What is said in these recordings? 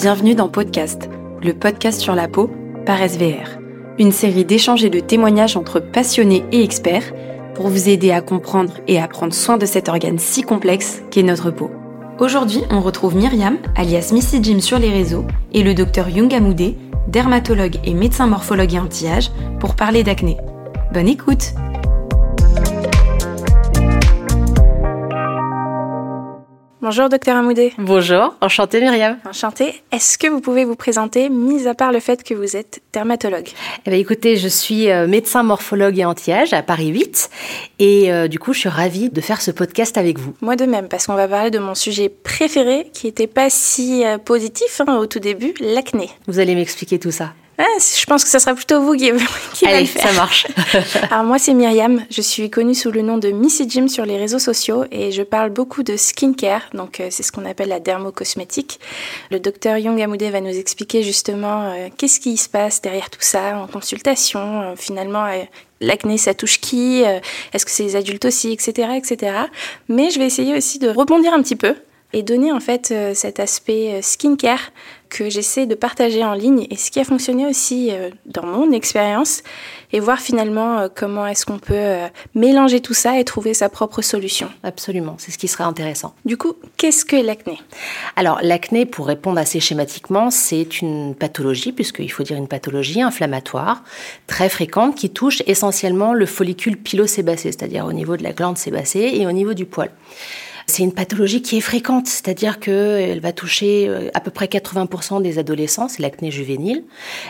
Bienvenue dans Podcast, le podcast sur la peau par SVR. Une série d'échanges et de témoignages entre passionnés et experts pour vous aider à comprendre et à prendre soin de cet organe si complexe qu'est notre peau. Aujourd'hui, on retrouve Myriam, alias Missy Jim sur les réseaux, et le docteur Young Amoudé, dermatologue et médecin morphologue et anti-âge, pour parler d'acné. Bonne écoute! Bonjour docteur Amoudé. Bonjour, enchantée Myriam. Enchantée. Est-ce que vous pouvez vous présenter, mis à part le fait que vous êtes dermatologue? Eh bien, Écoutez, je suis euh, médecin morphologue et anti-âge à Paris 8 et euh, du coup je suis ravie de faire ce podcast avec vous. Moi de même, parce qu'on va parler de mon sujet préféré qui n'était pas si euh, positif hein, au tout début, l'acné. Vous allez m'expliquer tout ça ah, je pense que ça sera plutôt vous qui, qui Allez, le faire. ça marche. Alors moi c'est Myriam, je suis connue sous le nom de Missy Jim sur les réseaux sociaux et je parle beaucoup de skincare, donc euh, c'est ce qu'on appelle la dermocosmétique. Le docteur Young Amoudé va nous expliquer justement euh, qu'est-ce qui se passe derrière tout ça en consultation, euh, finalement l'acné ça touche qui, est-ce que c'est les adultes aussi, etc., etc. Mais je vais essayer aussi de rebondir un petit peu et donner en fait cet aspect skincare que j'essaie de partager en ligne et ce qui a fonctionné aussi euh, dans mon expérience et voir finalement euh, comment est-ce qu'on peut euh, mélanger tout ça et trouver sa propre solution. Absolument, c'est ce qui sera intéressant. Du coup, qu'est-ce que l'acné? Alors l'acné, pour répondre assez schématiquement, c'est une pathologie, puisqu'il faut dire une pathologie inflammatoire très fréquente qui touche essentiellement le follicule pilosébacé, c'est-à-dire au niveau de la glande sébacée et au niveau du poil. C'est une pathologie qui est fréquente, c'est-à-dire qu'elle va toucher euh, à peu près 80% des adolescents, c'est l'acné juvénile.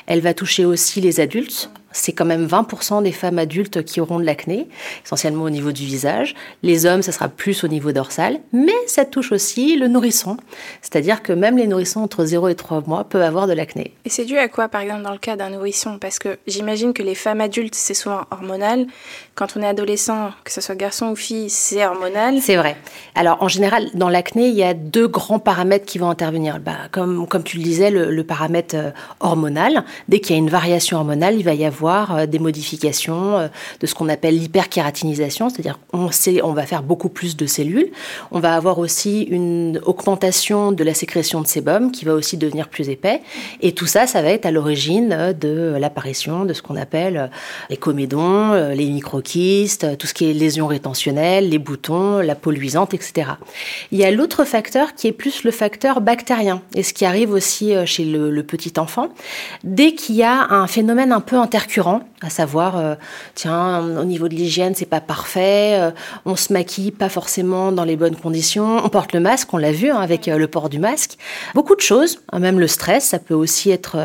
Elle va toucher aussi les adultes, c'est quand même 20% des femmes adultes qui auront de l'acné, essentiellement au niveau du visage. Les hommes, ça sera plus au niveau dorsal, mais ça touche aussi le nourrisson. C'est-à-dire que même les nourrissons entre 0 et 3 mois peuvent avoir de l'acné. Et c'est dû à quoi, par exemple, dans le cas d'un nourrisson? Parce que j'imagine que les femmes adultes, c'est souvent hormonal. Quand on est adolescent, que ce soit garçon ou fille, c'est hormonal. C'est vrai. Alors, en général, dans l'acné, il y a deux grands paramètres qui vont intervenir. Bah, comme, comme tu le disais, le, le paramètre euh, hormonal. Dès qu'il y a une variation hormonale, il va y avoir euh, des modifications euh, de ce qu'on appelle l'hyperkératinisation, c'est-à-dire on va faire beaucoup plus de cellules. On va avoir aussi une augmentation de la sécrétion de sébum qui va aussi devenir plus épais. Et tout ça, ça va être à l'origine euh, de l'apparition de ce qu'on appelle les comédons, les microquistes, tout ce qui est lésions rétentionnelles, les boutons, la peau luisante, etc. Il y a l'autre facteur qui est plus le facteur bactérien et ce qui arrive aussi chez le, petit enfant. Dès qu'il y a un phénomène un peu à savoir, euh, tiens, au niveau de l'hygiène, c'est pas parfait, euh, on se maquille pas forcément dans les bonnes conditions, on porte le masque, on l'a vu hein, avec euh, le port du masque, beaucoup de choses, hein, même le stress, ça peut aussi être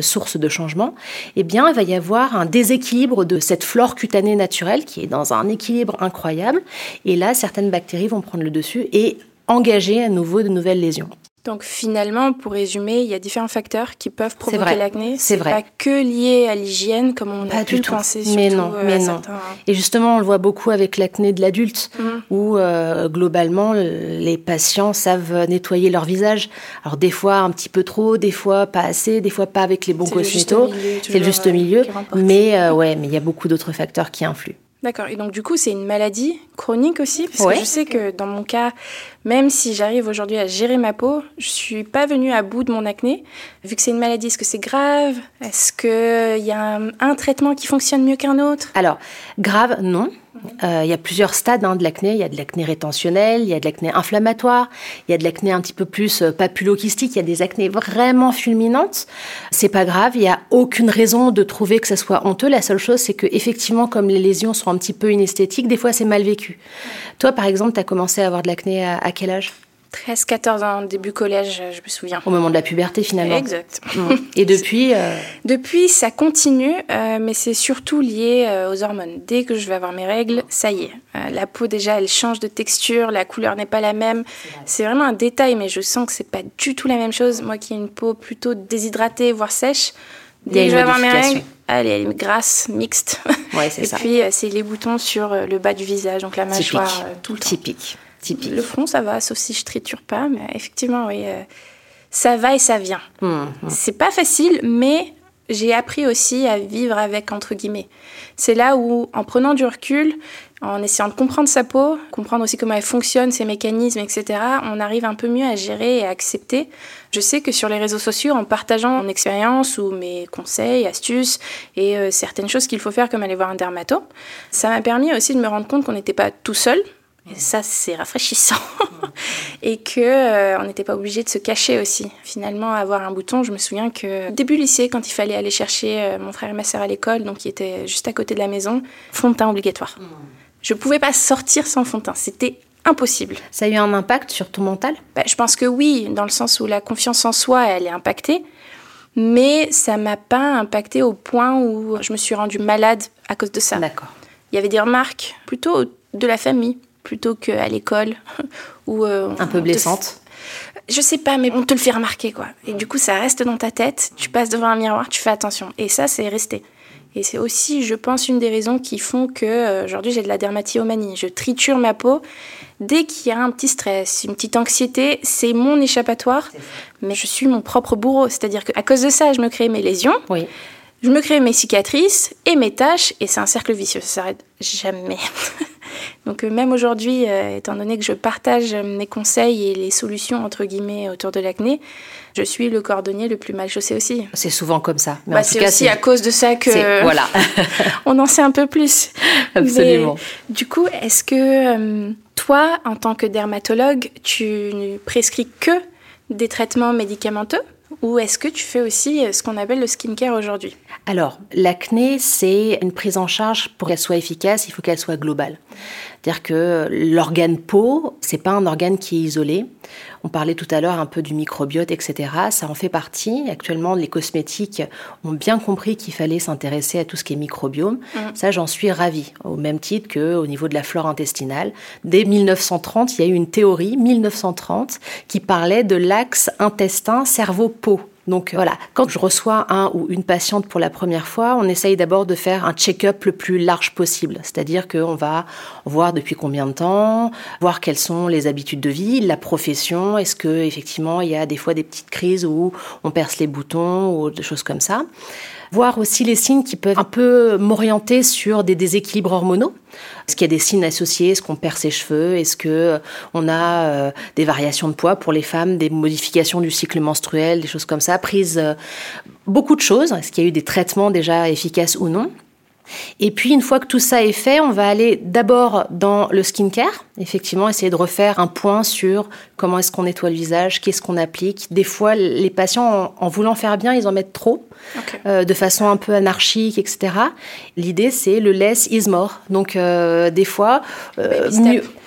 source de changement. Eh bien, il va y avoir un déséquilibre de cette flore cutanée naturelle qui est dans un équilibre incroyable, et là, certaines bactéries vont prendre le dessus et engager à nouveau de nouvelles lésions. Donc finalement, pour résumer, il y a différents facteurs qui peuvent provoquer l'acné. C'est vrai. Pas que lié à l'hygiène, comme on a pu le penser. Mais non, euh, mais non. Et justement, on le voit beaucoup avec l'acné de l'adulte, mhm. où euh, globalement, les patients savent nettoyer leur visage. Alors des fois un petit peu trop, des fois pas assez, des fois pas avec les bons cosmétos. C'est le juste milieu. Mais euh, ouais, mais il y a beaucoup d'autres facteurs qui influent. D'accord. Et donc, du coup, c'est une maladie chronique aussi Parce que je sais que dans mon cas, même si j'arrive aujourd'hui à gérer ma peau, je suis pas venue à bout de mon acné. Vu que c'est une maladie, est-ce que c'est grave? Est-ce qu'il y a un, traitement qui fonctionne mieux qu'un autre? Alors, grave, non. Euh, il y a plusieurs stades hein, de l'acné. Il y a de l'acné rétentionnel, il y a de l'acné inflammatoire, il y a de l'acné un petit peu plus euh, papulokystique, il y a des acnés vraiment fulminantes. C'est pas grave, il n'y a aucune raison de trouver que ça soit honteux. La seule chose, c'est que effectivement, comme les lésions sont un petit peu inesthétiques, des fois c'est mal vécu. Toi, par exemple, tu as commencé à avoir de l'acné à quel âge? 13, 14 ans, début collège, je me souviens. Au moment de la puberté, finalement. Exact. Mm. Et depuis euh, Depuis, ça continue, euh, mais c'est surtout lié euh, aux hormones. Dès que je vais avoir mes règles, ça y est. la peau, déjà, elle change de texture, la couleur n'est pas la même. C'est vraiment un détail, mais je sens que c'est pas du tout la même chose. Moi qui ai une peau plutôt déshydratée, voire sèche, dès que je vais avoir mes règles, elle est grasse, mixte. Ouais, c'est Et puis, c'est les boutons sur le bas du visage, donc la mâchoire, tout le temps. Typique. Le front, ça va, sauf si je triture pas, mais effectivement, oui, euh, ça va et ça vient. Mmh, mmh. C'est pas facile, mais j'ai appris aussi à vivre avec, entre guillemets. C'est là où, en prenant du recul, en essayant de comprendre sa peau, comprendre aussi comment elle fonctionne, ses mécanismes, etc., on arrive un peu mieux à gérer et à accepter. Je sais que sur les réseaux sociaux, en partageant mon expérience ou mes conseils, astuces et euh, certaines choses qu'il faut faire comme aller voir un dermato, ça m'a permis aussi de me rendre compte qu'on n'était pas tout seul, et ça, c'est rafraîchissant. et que euh, on n'était pas obligé de se cacher aussi. Finalement, avoir un bouton, je me souviens que début lycée, quand il fallait aller chercher euh, mon frère et ma sœur à l'école, donc qui était juste à côté de la maison, fond de teint obligatoire. Je. Je pouvais pas sortir sans fond de teint. C'était impossible. Ça a eu un impact sur ton mental? Bah, Je pense que oui, dans le sens où la confiance en soi, elle est impactée. Mais ça m'a pas impacté au point où je me suis rendue malade à cause de ça. D'accord. Il y avait des remarques plutôt de la famille plutôt qu'à l'école. ou euh, Un peu blessante? Je sais pas, mais on te le fait remarquer, quoi. Et du coup, ça reste dans ta tête. Tu passes devant un miroir, tu fais attention. Et ça, c'est resté. Et c'est aussi, je pense, une des raisons qui font que euh, aujourd'hui j'ai de la dermatillomanie. Je triture ma peau. Dès qu'il y a un petit stress, une petite anxiété, c'est mon échappatoire. Mais je suis mon propre bourreau. C'est-à-dire qu'à cause de ça, je me crée mes lésions. Oui. Je me crée mes cicatrices et mes taches. Et c'est un cercle vicieux. Ça s'arrête jamais. Donc euh, même aujourd'hui, euh, étant donné que je partage mes conseils et les solutions entre guillemets autour de l'acné, je suis le cordonnier le plus mal chaussé aussi. C'est souvent comme ça. Bah, c'est aussi à cause de ça que voilà. on en sait un peu plus. Absolument. du coup, est-ce que euh, toi, en tant que dermatologue, tu ne prescris que des traitements médicamenteux? Ou est-ce que tu fais aussi ce qu'on appelle le skincare aujourd'hui? Alors, l'acné, c'est une prise en charge pour qu'elle soit efficace, il faut qu'elle soit globale. C'est-à-dire que l'organe peau, c'est pas un organe qui est isolé. On parlait tout à l'heure un peu du microbiote, etc. Ça en fait partie. Actuellement, les cosmétiques ont bien compris qu'il fallait s'intéresser à tout ce qui est microbiome. Mmh. Ça, j'en suis ravie. Au même titre qu'au niveau de la flore intestinale. Dès 1930, il y a eu une théorie, 1930, qui parlait de l'axe intestin-cerveau-peau. Donc voilà, quand je reçois un ou une patiente pour la première fois, on essaye d'abord de faire un check-up le plus large possible. C'est-à-dire qu'on va voir depuis combien de temps, voir quelles sont les habitudes de vie, la profession, est-ce que effectivement il y a des fois des petites crises où on perce les boutons ou des choses comme ça voir aussi les signes qui peuvent un peu m'orienter sur des déséquilibres hormonaux. Est-ce qu'il y a des signes associés? Est-ce qu'on perd ses cheveux? Est-ce que euh, a euh, des variations de poids pour les femmes, des modifications du cycle menstruel, des choses comme ça? Prise euh, beaucoup de choses. Est-ce qu'il y a eu des traitements déjà efficaces ou non? Et puis, une fois que tout ça est fait, on va aller d'abord dans le skincare, effectivement, essayer de refaire un point sur comment est-ce qu'on nettoie le visage, qu'est-ce qu'on applique. Des fois, les patients, en, voulant faire bien, ils en mettent trop. Euh, de façon un peu anarchique, etc. L'idée, c'est le less is more. Donc, euh, des fois, euh,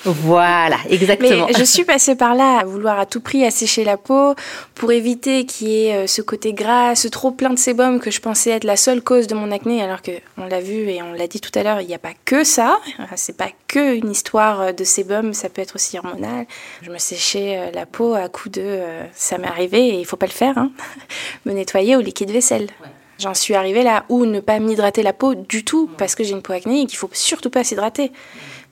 Voilà, exactement. Mais je suis passée par là à vouloir à tout prix assécher la peau pour éviter qu'il y ait ce côté gras, ce trop plein de sébum que je pensais être la seule cause de mon acné, alors que on l'a vu et on l'a dit tout à l'heure, il n'y a pas que ça. C'est pas que une histoire de sébum, ça peut être aussi hormonal. Je me séchais la peau à coup de, ça m'est arrivé et il faut pas le faire, hein. me nettoyer au liquide vaisselle. J'en suis arrivée là où ne pas m'hydrater la peau du tout parce que j'ai une peau acnéique, il faut surtout pas s'hydrater.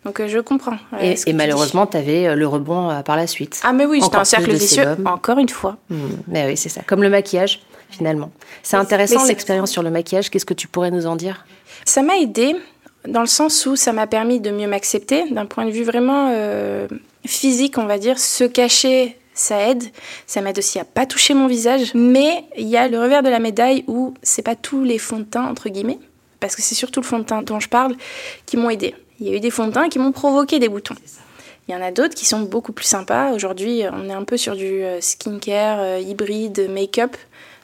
Donc euh, je comprends. Euh, et, malheureusement, tu avais euh, le rebond par la suite. Ah mais oui, j'étais un cercle vicieux, encore une fois. Hmm. Mais oui, c'est ça. Comme le maquillage, finalement. C'est intéressant l'expérience sur le maquillage. Qu'est-ce que tu pourrais nous en dire? Ça m'a aidé dans le sens où ça m'a permis de mieux m'accepter d'un point de vue vraiment physique, on va dire, se cacher ça aide. Ça m'aide aussi à pas toucher mon visage. Mais il y a le revers de la médaille où c'est pas tous les fonds de teint, entre guillemets, parce que c'est surtout le fond de teint dont je parle, qui m'ont aidé. Il y a eu des fonds de teint qui m'ont provoqué des boutons. Il y en a d'autres qui sont beaucoup plus sympas. Aujourd'hui, on est un peu sur du euh, skincare euh, hybride, make-up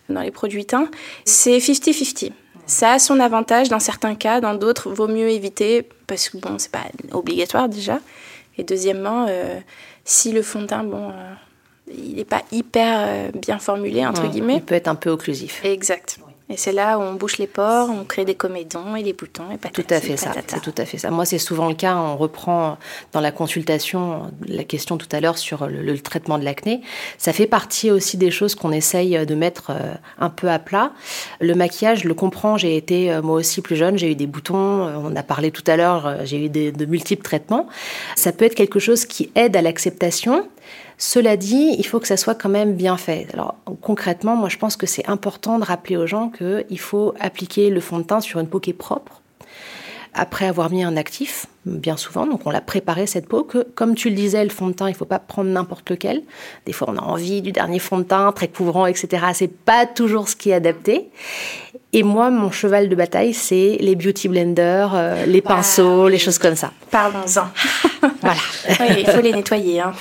dans les produits teints. C'est 50-50. Ça a son avantage dans certains cas, dans d'autres, vaut mieux éviter parce que bon, c'est pas obligatoire déjà. Et deuxièmement, euh, si le fond de teint, bon, il n'est pas hyper euh, bien formulé, entre guillemets. Il peut être un peu occlusif. Exact. Et c'est là où on bouche les pores, on crée des comédons et des boutons et Tout à fait ça. C'est tout à fait ça. Moi, c'est souvent le cas. On reprend dans la consultation la question tout à l'heure sur le, traitement de l'acné. Ça fait partie aussi des choses qu'on essaye de mettre euh, un peu à plat. Le maquillage, je le comprends. J'ai été euh, moi aussi plus jeune. J'ai eu des boutons. On a parlé tout à l'heure. J'ai eu de multiples traitements. Ça peut être quelque chose qui aide à l'acceptation Cela dit, il faut que ça soit quand même bien fait. Alors concrètement, moi je pense que c'est important de rappeler aux gens qu'il faut appliquer le fond de teint sur une peau qui est propre, après avoir mis un actif, bien souvent. Donc on l'a préparé cette peau que, comme tu le disais, le fond de teint, il faut pas prendre n'importe lequel. Des fois, on a envie du dernier fond de teint, très couvrant, etc. C'est pas toujours ce qui est adapté. Et moi, mon cheval de bataille, c'est les beauty blenders, euh, les pinceaux, les choses comme ça. Parlons-en. voilà. il faut les nettoyer. Hein.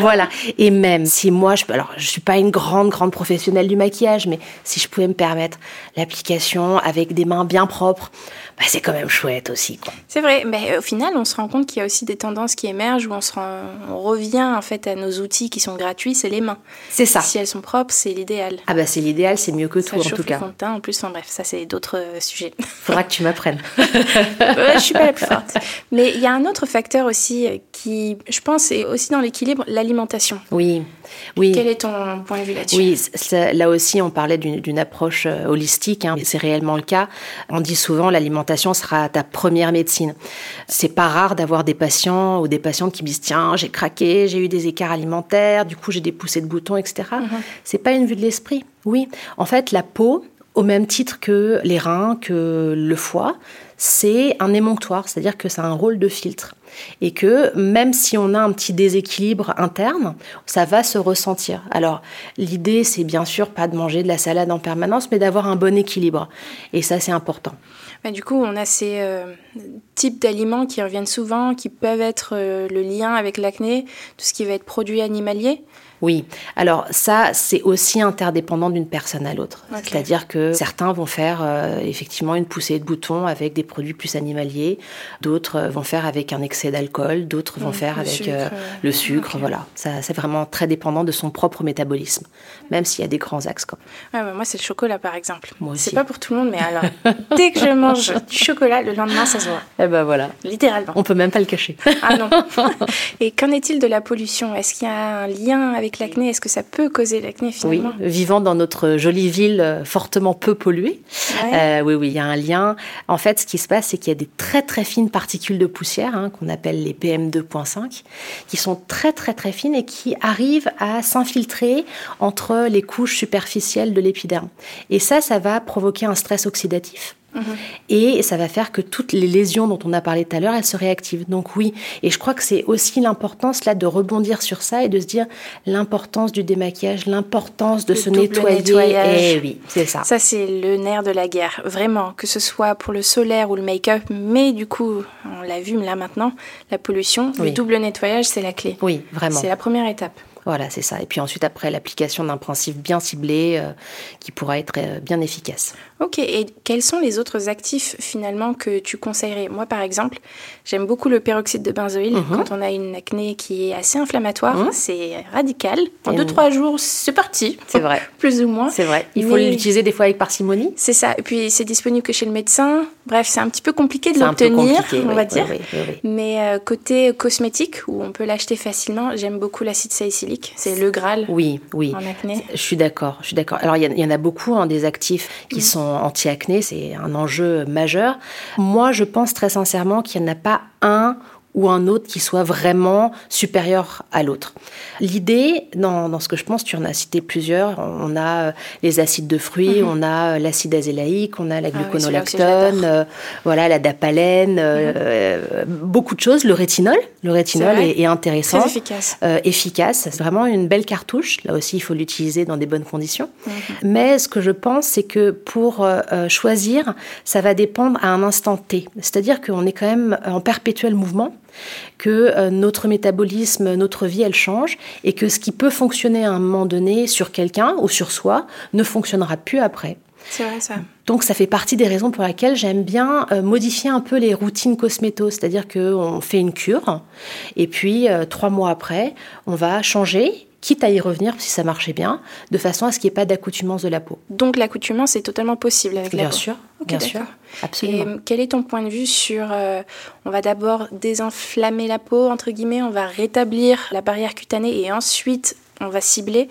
voilà. Et même si moi, je, alors, je suis pas une grande, grande professionnelle du maquillage, mais si je pouvais me permettre l'application avec des mains bien propres, bah, c'est quand même chouette aussi. C'est vrai, mais au final, on se rend compte qu'il y a aussi des tendances qui émergent où on, se on revient en fait à nos outils qui sont gratuits, c'est les mains. C'est ça. Si elles sont propres, c'est l'idéal. Ah bah c'est l'idéal, c'est mieux que tout en tout cas. Le teint, en plus, en bref, ça c'est d'autres euh, sujets. Faudra que tu m'apprennes. je suis pas la plus forte. Mais il y a un autre facteur aussi euh, qui, je pense, est aussi dans l'équilibre, l'alimentation. Oui. Oui. Quel est ton point de vue là-dessus? Oui, là aussi, on parlait d'une approche euh, holistique. Hein, c'est réellement le cas. On dit souvent l'alimentation sera ta première médecine. C'est pas rare d'avoir des patients ou des patientes qui me disent tiens, j'ai craqué, j'ai eu des écarts alimentaires, du coup j'ai des poussées de boutons, etc. Ce mm-hmm. C'est pas une vue de l'esprit. Oui, en fait, la peau, au même titre que les reins, que le foie, c'est un émonctoire, c'est-à-dire que ça a un rôle de filtre. Et que même si on a un petit déséquilibre interne, ça va se ressentir. Alors, l'idée, c'est bien sûr pas de manger de la salade en permanence, mais d'avoir un bon équilibre. Et ça, c'est important. Du coup, on a ces euh, types d'aliments qui reviennent souvent, qui peuvent être euh, le lien avec l'acné, tout ce qui va être produit animalier. Oui, alors ça, c'est aussi interdépendant d'une personne à l'autre. C'est-à-dire que certains vont faire euh, effectivement une poussée de boutons avec des produits plus animaliers, d'autres vont faire avec un excès d'alcool, d'autres vont faire avec euh, le sucre. Voilà, ça, c'est vraiment très dépendant de son propre métabolisme, même s'il y a des grands axes. Quoi. Ouais, moi, c'est le chocolat, par exemple. Moi aussi. C'est pas pour tout le monde, mais alors, dès que je mange du chocolat, le lendemain, ça se voit. Eh ben voilà. Littéralement. On peut même pas le cacher. ah non. Et qu'en est-il de la pollution? Est-ce qu'il y a un lien avec l'acné Est-ce que ça peut causer l'acné finalement Oui, vivant dans notre jolie ville euh, fortement peu polluée, euh, oui, oui, il y a un lien. En fait, ce qui se passe, c'est qu'il y a des très très fines particules de poussière hein, qu'on appelle les PM2.5, qui sont très très très fines et qui arrivent à s'infiltrer entre les couches superficielles de l'épiderme. Et ça, ça va provoquer un stress oxydatif et ça va faire que toutes les lésions dont on a parlé tout à l'heure, elles se réactivent. Donc oui, et je crois que c'est aussi l'importance là de rebondir sur ça et de se dire l'importance du démaquillage, l'importance de se nettoyer. Nettoyage. Et eh oui, c'est ça. Ça c'est le nerf de la guerre, vraiment, que ce soit pour le solaire ou le make-up, mais du coup, on l'a vu là maintenant, la pollution, le double nettoyage, c'est la clé. Oui, vraiment. C'est la première étape. Voilà, c'est ça. Et puis ensuite, après, l'application d'un principe bien ciblé euh, qui pourra être euh, bien efficace. Ok, et quels sont les autres actifs finalement que tu conseillerais? Moi, par exemple, j'aime beaucoup le peroxyde de benzoïle mhm. quand on a une acné qui est assez inflammatoire. Mhm. C'est radical. En 2-3 jours, c'est parti. C'est vrai. Plus ou moins. C'est vrai. Il faut l'utiliser des fois avec parcimonie. C'est ça. Et puis, c'est disponible que chez le médecin. Bref, c'est un petit peu compliqué de l'obtenir, on va dire. Mais euh, côté cosmétique, où on peut l'acheter facilement, j'aime beaucoup l'acide salicylique. C'est le Graal. Oui, oui. En acné. Je suis d'accord. Je suis d'accord. Alors, il y, en a beaucoup, hein, des actifs qui mm. sont anti-acné. C'est un enjeu majeur. Moi, je pense très sincèrement qu'il n'y en a pas un ou un autre qui soit vraiment supérieur à l'autre. L'idée, dans, ce que je pense, tu en as cité plusieurs, on a euh, les acides de fruits, mhm. on a euh, l'acide azélaïque, on a la ah gluconolactone, euh, voilà, la dapalène, mhm. beaucoup de choses. Le rétinol, le rétinol est, intéressant. Très efficace. efficace, c'est vraiment une belle cartouche. Là aussi, il faut l'utiliser dans des bonnes conditions. Mhm. Mais ce que je pense, c'est que pour choisir, ça va dépendre à un instant T. C'est-à-dire qu'on est quand même en perpétuel mouvement que euh, notre métabolisme, notre vie, elle change, et que ce qui peut fonctionner à un moment donné sur quelqu'un ou sur soi ne fonctionnera plus après. C'est vrai ça. Donc ça fait partie des raisons pour lesquelles j'aime bien euh, modifier un peu les routines cosméto, c'est-à-dire qu'on fait une cure et puis euh, trois mois après, on va changer quitte à y revenir si ça marchait bien, de façon à ce qu'il n'y ait pas d'accoutumance de la peau. Donc l'accoutumance est totalement possible avec bien la peau. Sûr, bien sûr, absolument. Et quel est ton point de vue sur, euh, on va d'abord désenflammer la peau, entre guillemets, on va rétablir la barrière cutanée et ensuite on va cibler.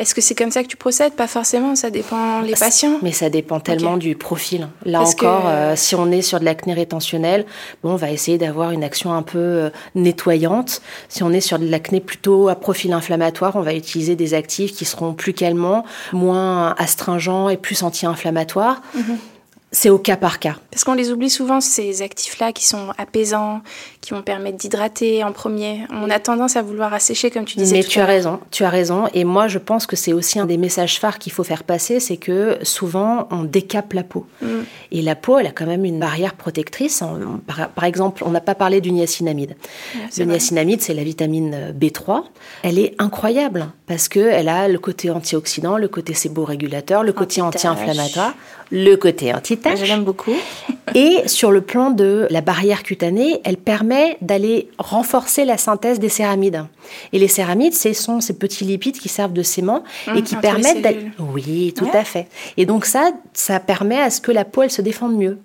Est-ce que c'est comme ça que tu procèdes? Pas forcément, ça dépend les patients. Mais ça dépend tellement du profil. Là encore, euh, si on est sur de l'acné rétentionnel, bon, on va essayer d'avoir une action un peu euh, nettoyante. Si on est sur de l'acné plutôt à profil inflammatoire, on va utiliser des actifs qui seront plus calmants, moins astringents et plus anti-inflammatoires. Mhm. C'est au cas par cas. Parce qu'on les oublie souvent, ces actifs-là qui sont apaisants, qui vont permettre d'hydrater en premier. On a tendance à vouloir assécher, comme tu disais. Mais tu as raison, tu as raison. Et moi, je pense que c'est aussi un des messages phares qu'il faut faire passer, c'est que souvent, on décape la peau. Mm. Et la peau, elle a quand même une barrière protectrice. Par, exemple, on n'a pas parlé du niacinamide. le niacinamide, c'est la vitamine B3. Elle est incroyable parce qu'elle a le côté antioxydant, le côté séborégulateur, le côté anti-inflammatoire, le côté anti-tache. Je l'aime beaucoup. Et sur le plan de la barrière cutanée, elle permet d'aller renforcer la synthèse des céramides. Et les céramides, ce sont ces petits lipides qui servent de sément et mmh, qui permettent d'aller... Oui, tout à fait. Et donc ça, ça permet à ce que la peau, elle se défende mieux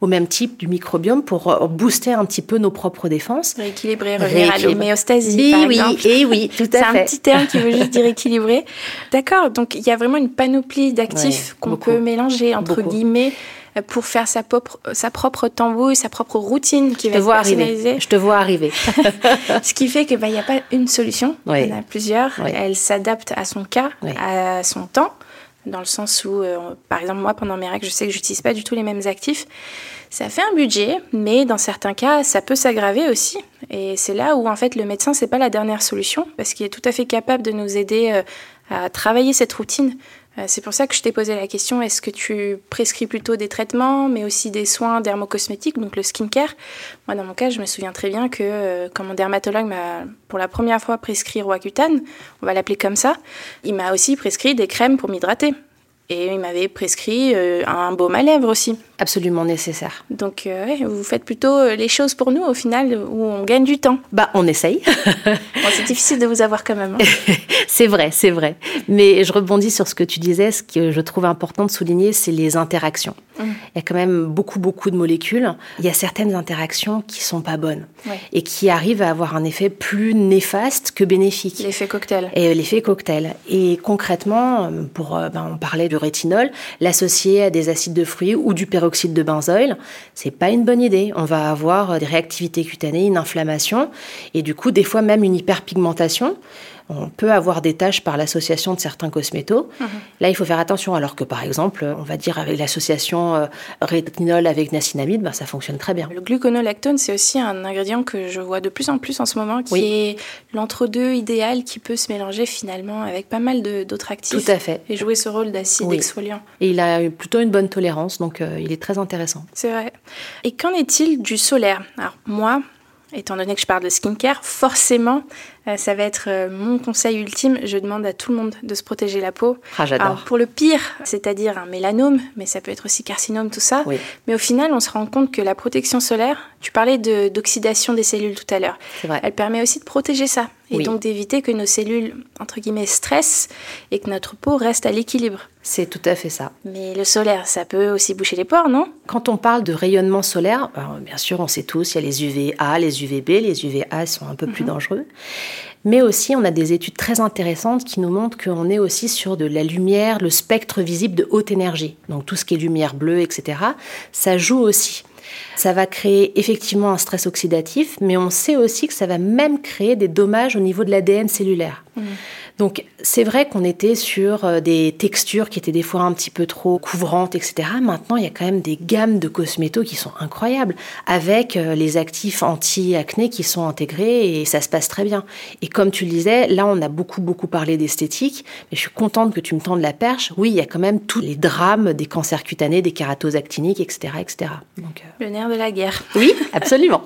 au même type du microbiome pour euh, booster un petit peu nos propres défenses. Rééquilibrer, revenir à l'homéostasie, par oui, exemple. Et oui, tout à fait. C'est un petit terme qui veut juste dire équilibrer. D'accord, donc il y a vraiment une panoplie d'actifs qu'on peut mélanger, entre guillemets, pour faire sa propre, sa propre sa propre routine qui va être personnalisée. Je te vois arriver. Ce qui fait qu'il bah, n'y a pas une solution, il y en a plusieurs. Elle s'adapte à son cas, à son temps dans le sens où, euh, par exemple, moi, pendant mes règles, je sais que j'utilise pas du tout les mêmes actifs. Ça fait un budget, mais dans certains cas, ça peut s'aggraver aussi. Et c'est là où, en fait, le médecin, c'est pas la dernière solution, parce qu'il est tout à fait capable de nous aider euh, à travailler cette routine. Euh, c'est pour ça que je t'ai posé la question, est-ce que tu prescris plutôt des traitements, mais aussi des soins dermocosmétiques, donc le skincare? Moi, dans mon cas, je me souviens très bien que euh, quand mon dermatologue m'a pour la première fois prescrit Roaccutane, on va l'appeler comme ça, il m'a aussi prescrit des crèmes pour m'hydrater. Et il m'avait prescrit euh, un baume à lèvres aussi. Absolument nécessaire. Donc, euh, vous faites plutôt euh, les choses pour nous, au final, où on gagne du temps. Bah, on essaye. c'est difficile de vous avoir quand même. Hein. c'est vrai, c'est vrai. Mais je rebondis sur ce que tu disais. Ce que je trouve important de souligner, c'est les interactions. Mmh. Il y a quand même beaucoup, beaucoup de molécules. Il y a certaines interactions qui sont pas bonnes et qui arrivent à avoir un effet plus néfaste que bénéfique. L'effet cocktail. Et l'effet cocktail. Et concrètement, pour, ben, on parlait de rétinol, l'associer à des acides de fruits ou du peroxyde de benzoïle, c'est pas une bonne idée. On va avoir des réactivités cutanées, une inflammation et du coup des fois même une hyperpigmentation on peut avoir des tâches par l'association de certains cosmétos. Mhm. Là, il faut faire attention. Alors que, par exemple, on va dire avec l'association euh, rétinol avec nacinamide, ben, ça fonctionne très bien. Le gluconolactone, c'est aussi un ingrédient que je vois de plus en plus en ce moment, qui est l'entre-deux idéal qui peut se mélanger finalement avec pas mal d'autres actifs. Tout à fait. Et jouer ce rôle d'acide exfoliant. Et il a plutôt une bonne tolérance, donc euh, il est très intéressant. C'est vrai. Et qu'en est-il du solaire? Alors, moi, étant donné que je parle de skincare, forcément, ça va être euh, mon conseil ultime. Je demande à tout le monde de se protéger la peau. Ah, j'adore. Pour le pire, c'est-à-dire un mélanome, mais ça peut être aussi carcinome, tout ça. Mais au final, on se rend compte que la protection solaire, tu parlais d'oxydation des cellules tout à l'heure, elle permet aussi de protéger ça. Et donc d'éviter que nos cellules, entre guillemets, stressent et que notre peau reste à l'équilibre. C'est tout à fait ça. Mais le solaire, ça peut aussi boucher les pores, non? Quand on parle de rayonnement solaire, bien sûr, on sait tous, il y a les UVA, les UVB. Les UVA sont un peu plus mhm. dangereux. Mais aussi, on a des études très intéressantes qui nous montrent qu'on est aussi sur de la lumière, le spectre visible de haute énergie. Donc tout ce qui est lumière bleue, etc., ça joue aussi. Ça va créer effectivement un stress oxydatif, mais on sait aussi que ça va même créer des dommages au niveau de l'ADN cellulaire. Mmh. Donc c'est vrai qu'on était sur euh, des textures qui étaient des fois un petit peu trop couvrantes, etc. Maintenant, il y a quand même des gammes de cosmétos qui sont incroyables, avec euh, les actifs anti-acné qui sont intégrés et ça se passe très bien. Et comme tu le disais, là, on a beaucoup, beaucoup parlé d'esthétique, mais je suis contente que tu me tendes la perche. Oui, il y a quand même tous les drames des cancers cutanés, des kératoses actiniques, etc. etc. Donc, euh, Le nerf de la guerre. Oui, absolument.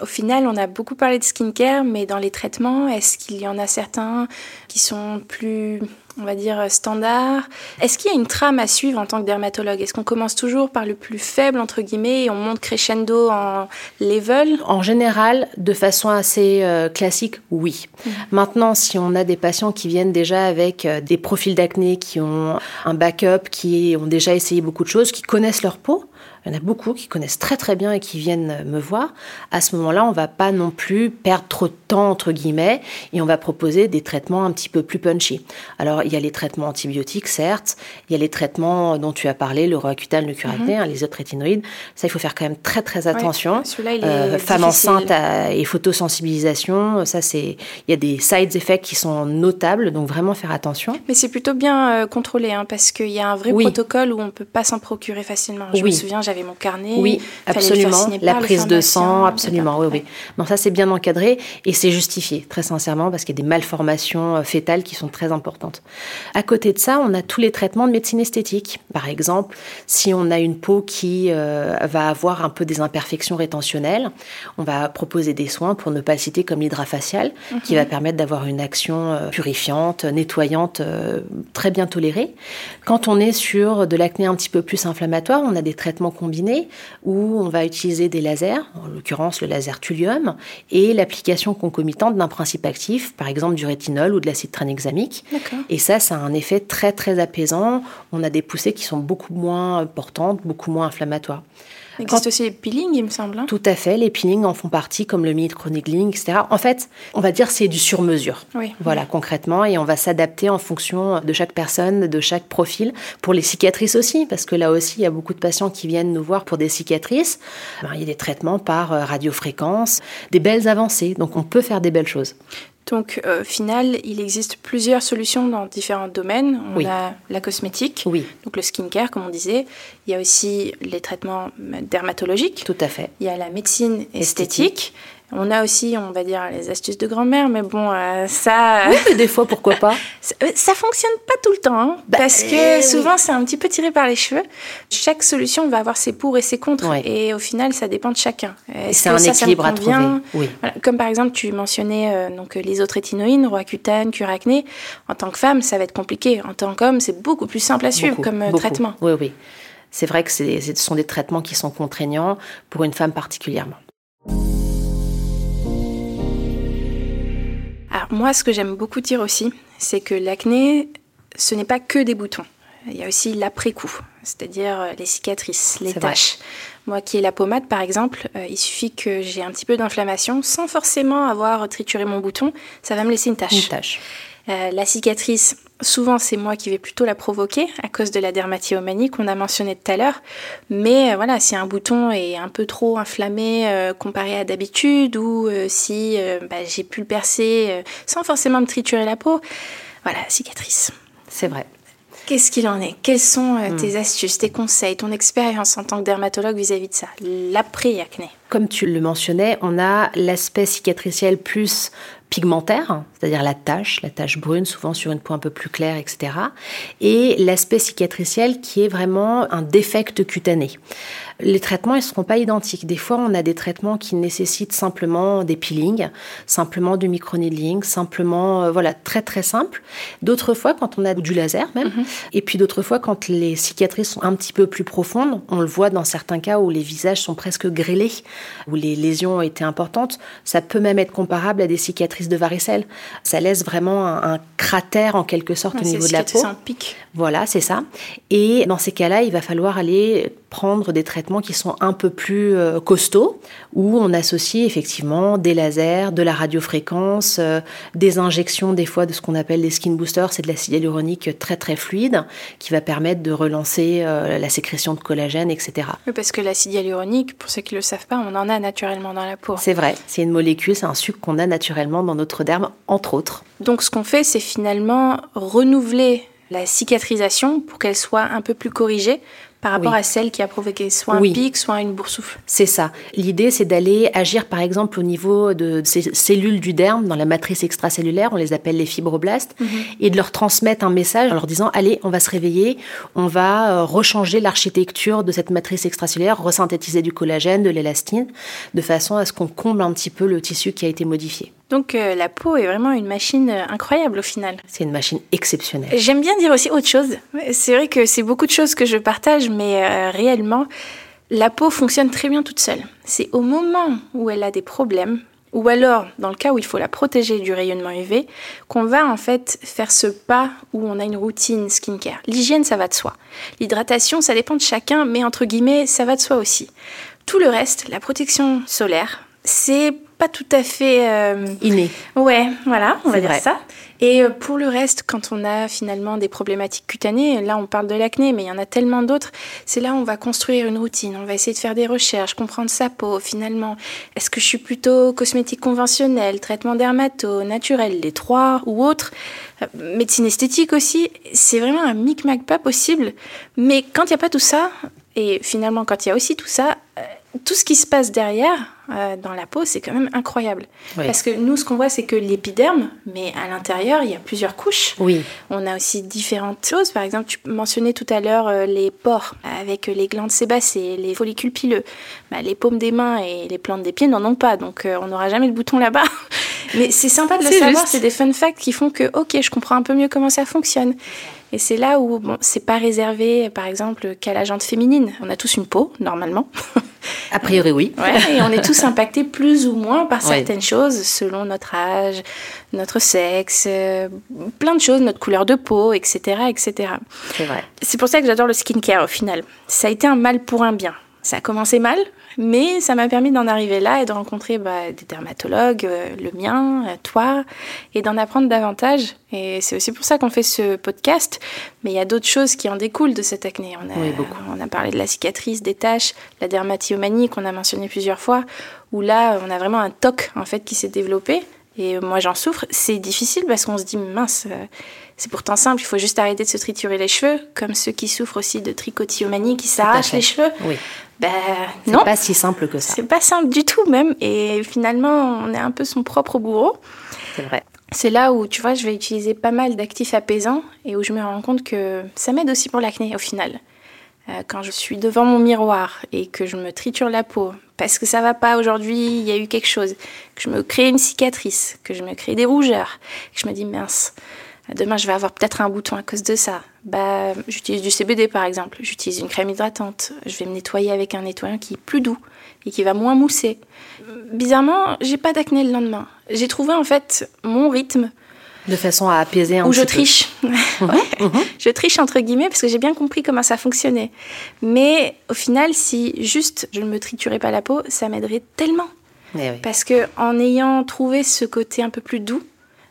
Au final, on a beaucoup parlé de skincare, mais dans les traitements, est-ce qu'il y en a certains qui sont plus on va dire, standard. Est-ce qu'il y a une trame à suivre en tant que dermatologue? Est-ce qu'on commence toujours par le plus faible, entre guillemets, et on monte crescendo en level? En général, de façon assez euh, classique, oui. Mhm. Maintenant, si on a des patients qui viennent déjà avec euh, des profils d'acné, qui ont un backup, qui ont déjà essayé beaucoup de choses, qui connaissent leur peau, il y en a beaucoup qui connaissent très très bien et qui viennent me voir. À ce moment-là, on va pas non plus perdre trop de temps entre guillemets et on va proposer des traitements un petit peu plus punchy. Alors il y a les traitements antibiotiques certes, il y a les traitements dont tu as parlé, le roacutal, le curaté, mhm. hein, les autres rétinoïdes. Ça, il faut faire quand même très très attention. Oui, euh, femme enceinte et photosensibilisation, ça c'est, il y a des side effects qui sont notables, donc vraiment faire attention. Mais c'est plutôt bien euh, contrôlé, hein, parce qu'il y a un vrai protocole où on peut pas s'en procurer facilement. Je me souviens, j'avais mon carnet. Oui, absolument. La prise de sang, absolument. Oui, oui. Non, ça c'est bien encadré et c'est justifié, très sincèrement, parce qu'il y a des malformations euh, fétales qui sont très importantes. À côté de ça, on a tous les traitements de médecine esthétique. Par exemple, si on a une peau qui euh, va avoir un peu des imperfections rétentionnelles, on va proposer des soins, pour ne pas le citer, comme l'hydrafacial, qui va permettre d'avoir une action euh, purifiante, nettoyante, très bien tolérée. Quand on est sur de l'acné un petit peu plus inflammatoire, on a des traitements combiné où on va utiliser des lasers, en l'occurrence le laser thulium, et l'application concomitante d'un principe actif, par exemple du rétinol ou de l'acide tranexamique. Et ça, ça a un effet très très apaisant. On a des poussées qui sont beaucoup moins portantes, beaucoup moins inflammatoires. Il existe aussi les peelings, il me semble. Hein. Tout à fait, les peelings en font partie, comme le mid-chronicling, etc. En fait, on va dire c'est du sur-mesure. Oui. Voilà, concrètement, et on va s'adapter en fonction de chaque personne, de chaque profil. Pour les cicatrices aussi, parce que là aussi, il y a beaucoup de patients qui viennent nous voir pour des cicatrices. il y a des traitements par euh, radiofréquence, des belles avancées, donc on peut faire des belles choses. Donc, euh, au final, il existe plusieurs solutions dans différents domaines. On a la cosmétique, oui. donc le skincare, comme on disait. Il y a aussi les traitements dermatologiques. Tout à fait. Il y a la médecine esthétique. On a aussi, on va dire, les astuces de grand-mère, mais bon, euh, ça. Oui, des fois, pourquoi pas euh, ça, fonctionne pas tout le temps, hein, bah, parce que eh souvent, c'est un petit peu tiré par les cheveux. Chaque solution va avoir ses pour et ses contre, et au final, ça dépend de chacun. C'est un équilibre à trouver. Oui. Comme par exemple, tu mentionnais euh, donc les autres rétinoïdes, Roaccutane, Curacné. En tant que femme, ça va être compliqué. En tant qu'homme, c'est beaucoup plus simple à suivre comme traitement. Oui, oui. C'est vrai que ce sont des traitements qui sont contraignants pour une femme particulièrement. Alors moi, ce que j'aime beaucoup dire aussi, c'est que l'acné, ce n'est pas que des boutons. Il y a aussi l'après-coup, c'est-à-dire euh, les cicatrices, les taches. Moi qui ai la pommade, par exemple, euh, il suffit que j'ai un petit peu d'inflammation, sans forcément avoir trituré mon bouton, ça va me laisser une tache. Une tache. Euh, la cicatrice, souvent c'est moi qui vais plutôt la provoquer à cause de la dermatillomanie qu'on a mentionné tout à l'heure. Mais euh, voilà, si un bouton est un peu trop inflammé euh, comparé à d'habitude ou si bah, j'ai pu le percer sans forcément me triturer la peau, voilà, cicatrice. C'est vrai. Qu'est-ce qu'il en est? Quelles sont hmm. tes astuces, tes conseils, ton expérience en tant que dermatologue vis-à-vis de ça? L'après-acné Comme tu le mentionnais, on a l'aspect cicatriciel plus pigmentaire, c'est-à-dire la tache, la tache brune, souvent sur une peau un peu plus claire, etc. Et l'aspect cicatriciel qui est vraiment un défect cutané. Les traitements, ils ne seront pas identiques. Des fois, on a des traitements qui nécessitent simplement des peelings, simplement du microneedling, simplement, euh, voilà, très très simple. D'autres fois, quand on a du laser même, mhm. et puis d'autres fois, quand les cicatrices sont un petit peu plus profondes, on le voit dans certains cas où les visages sont presque grêlés, où les lésions ont été importantes, ça peut même être comparable à des cicatrices de varicelle. Ça laisse vraiment un, cratère en quelque sorte au niveau de la peau. Un pic. Voilà, c'est ça. Et dans ces cas-là, il va falloir aller prendre des traitements qui sont un peu plus euh, costauds, où on associe effectivement des lasers, de la radiofréquence, euh, des injections des fois de ce qu'on appelle des skin boosters, c'est de l'acide hyaluronique très très fluide, qui va permettre de relancer euh, la sécrétion de collagène, etc. Oui, parce que l'acide hyaluronique, pour ceux qui ne le savent pas, on en a naturellement dans la peau. C'est vrai, c'est une molécule, c'est un sucre qu'on a naturellement dans notre derme, entre autres. Donc ce qu'on fait, c'est finalement renouveler la cicatrisation pour qu'elle soit un peu plus corrigée par rapport à celle qui a provoqué soit un pic, soit une boursoufle. C'est ça. L'idée, c'est d'aller agir, par exemple, au niveau de ces cellules du derme, dans la matrice extracellulaire, on les appelle les fibroblastes, mhm. et de leur transmettre un message en leur disant, allez, on va se réveiller, on va euh, rechanger l'architecture de cette matrice extracellulaire, resynthétiser du collagène, de l'élastine, de façon à ce qu'on comble un petit peu le tissu qui a été modifié. Donc euh, la peau est vraiment une machine euh, incroyable au final. C'est une machine exceptionnelle. J'aime bien dire aussi autre chose. C'est vrai que c'est beaucoup de choses que je partage, mais euh, réellement, la peau fonctionne très bien toute seule. C'est au moment où elle a des problèmes, ou alors dans le cas où il faut la protéger du rayonnement UV, qu'on va en fait faire ce pas où on a une routine skincare. L'hygiène, ça va de soi. L'hydratation, ça dépend de chacun, mais entre guillemets, ça va de soi aussi. Tout le reste, la protection solaire, c'est pas tout à fait euh, inné. Ouais, voilà, on va dire ça. Et euh, pour le reste, quand on a finalement des problématiques cutanées, là on parle de l'acné, mais il y en a tellement d'autres, c'est là où on va construire une routine, on va essayer de faire des recherches, comprendre sa peau finalement. Est-ce que je suis plutôt cosmétique conventionnelle, traitement dermato, naturel, les trois ou autres? Euh, Médecine esthétique aussi, c'est vraiment un micmac pas possible. Mais quand il n'y a pas tout ça, et finalement quand il y a aussi tout ça, tout ce qui se passe derrière, euh, dans la peau, c'est quand même incroyable. Parce que nous, ce qu'on voit, c'est que l'épiderme, mais à l'intérieur, il y a plusieurs couches. Oui. On a aussi différentes choses. Par exemple, tu mentionnais tout à l'heure euh, les pores avec les glandes sébacées, les follicules pileux. Bah, les paumes des mains et les plantes des pieds n'en ont pas, donc euh, on n'aura jamais de bouton là-bas. mais c'est sympa de le savoir. C'est des fun facts qui font que, ok, je comprends un peu mieux comment ça fonctionne. Et c'est là où bon, c'est pas réservé, par exemple, qu'à la jante féminine. On a tous une peau, normalement. A priori, oui. Ouais, et on est tous impactés plus ou moins par certaines choses, selon notre âge, notre sexe, euh, plein de choses, notre couleur de peau, etc. etc. C'est vrai. C'est pour ça que j'adore le skincare au final. Ça a été un mal pour un bien. Ça a commencé mal, mais ça m'a permis d'en arriver là et de rencontrer bah, des dermatologues, euh, le mien, euh, toi, et d'en apprendre davantage. Et c'est aussi pour ça qu'on fait ce podcast. Mais il y a d'autres choses qui en découlent de cette acné. On a, oui, beaucoup. on a parlé de la cicatrice, des taches, la dermatillomanie qu'on a mentionné plusieurs fois, où là, on a vraiment un toc en fait qui s'est développé. Et moi, j'en souffre. C'est difficile parce qu'on se dit, mince, euh, c'est pourtant simple, il faut juste arrêter de se triturer les cheveux, comme ceux qui souffrent aussi de tricotillomanie, qui s'arrachent les cheveux. Oui. Ben, non. C'est pas si simple que ça. C'est pas simple du tout même. Et finalement, on est un peu son propre bourreau. C'est vrai. C'est là où, tu vois, je vais utiliser pas mal d'actifs apaisants et où je me rends compte que ça m'aide aussi pour l'acné au final. Euh, quand je suis devant mon miroir et que je me triture la peau parce que ça va pas aujourd'hui, il y a eu quelque chose, que je me crée une cicatrice, que je me crée des rougeurs, que je me dis mince, demain je vais avoir peut-être un bouton à cause de ça. Bah, j'utilise du CBD par exemple, j'utilise une crème hydratante, je vais me nettoyer avec un nettoyant qui est plus doux et qui va moins mousser. Bizarrement, j'ai pas d'acné le lendemain. J'ai trouvé en fait mon rythme de façon à apaiser un Ou petit je triche. Mhm, mhm. Je triche entre guillemets parce que j'ai bien compris comment ça fonctionnait. Mais au final, si juste je ne me triturais pas la peau, ça m'aiderait tellement. Eh oui. Parce que en ayant trouvé ce côté un peu plus doux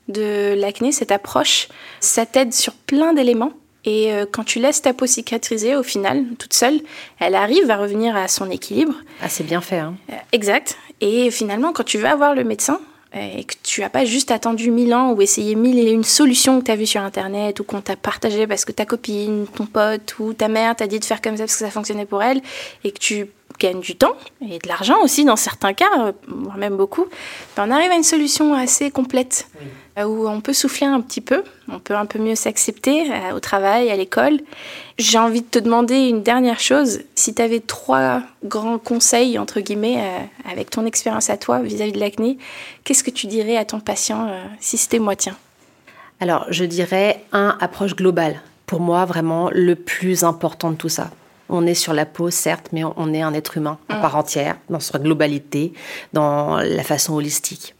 de l'acné, cette approche, ça t'aide sur plein d'éléments. Et euh, quand tu laisses ta peau cicatriser, au final, toute seule, elle arrive à revenir à son équilibre. Ah, c'est bien fait. Hein. Euh, exact. Et finalement, quand tu vas voir le médecin, et que tu n'as pas juste attendu mille ans ou essayé mille et une solution que tu as vue sur Internet ou qu'on t'a partagé parce que ta copine, ton pote ou ta mère t'a dit de faire comme ça parce que ça fonctionnait pour elle et que tu gagnes du temps et de l'argent aussi dans certains cas, euh, voire même beaucoup, ben on arrive à une solution assez complète euh, où on peut souffler un petit peu, on peut un peu mieux s'accepter euh, au travail, à l'école. J'ai envie de te demander une dernière chose. Si tu avais trois grands conseils, entre guillemets, euh, avec ton expérience à toi vis-à-vis de l'acné, qu'est-ce que tu dirais à ton patient euh, si c'était moi, tiens? Alors, je dirais un, approche globale. Pour moi, vraiment, le plus important de tout ça. On est sur la peau, certes, mais on est un être humain à Mm. part entière, dans sa globalité, dans la façon holistique.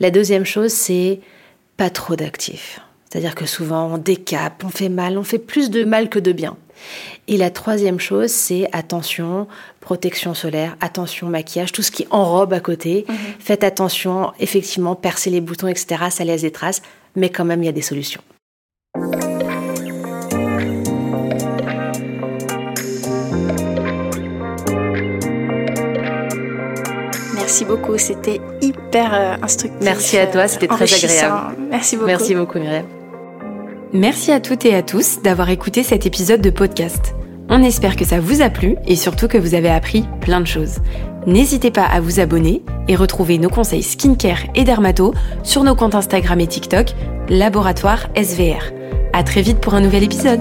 La deuxième chose, c'est pas trop d'actifs. C'est-à-dire que souvent, on décape, on fait mal, on fait plus de mal que de bien. Et la troisième chose, c'est attention, protection solaire, attention maquillage, tout ce qui enrobe à côté. Faites attention, effectivement, percer les boutons, etc., ça laisse des traces, mais quand même, il y a des solutions. Merci beaucoup, c'était hyper euh, instructif. Merci à toi, c'était très agréable. Merci beaucoup. Merci beaucoup, Myriam. Merci à toutes et à tous d'avoir écouté cet épisode de podcast. On espère que ça vous a plu et surtout que vous avez appris plein de choses. N'hésitez pas à vous abonner et retrouver nos conseils skincare et dermato sur nos comptes Instagram et TikTok, Laboratoire SVR. À très vite pour un nouvel épisode.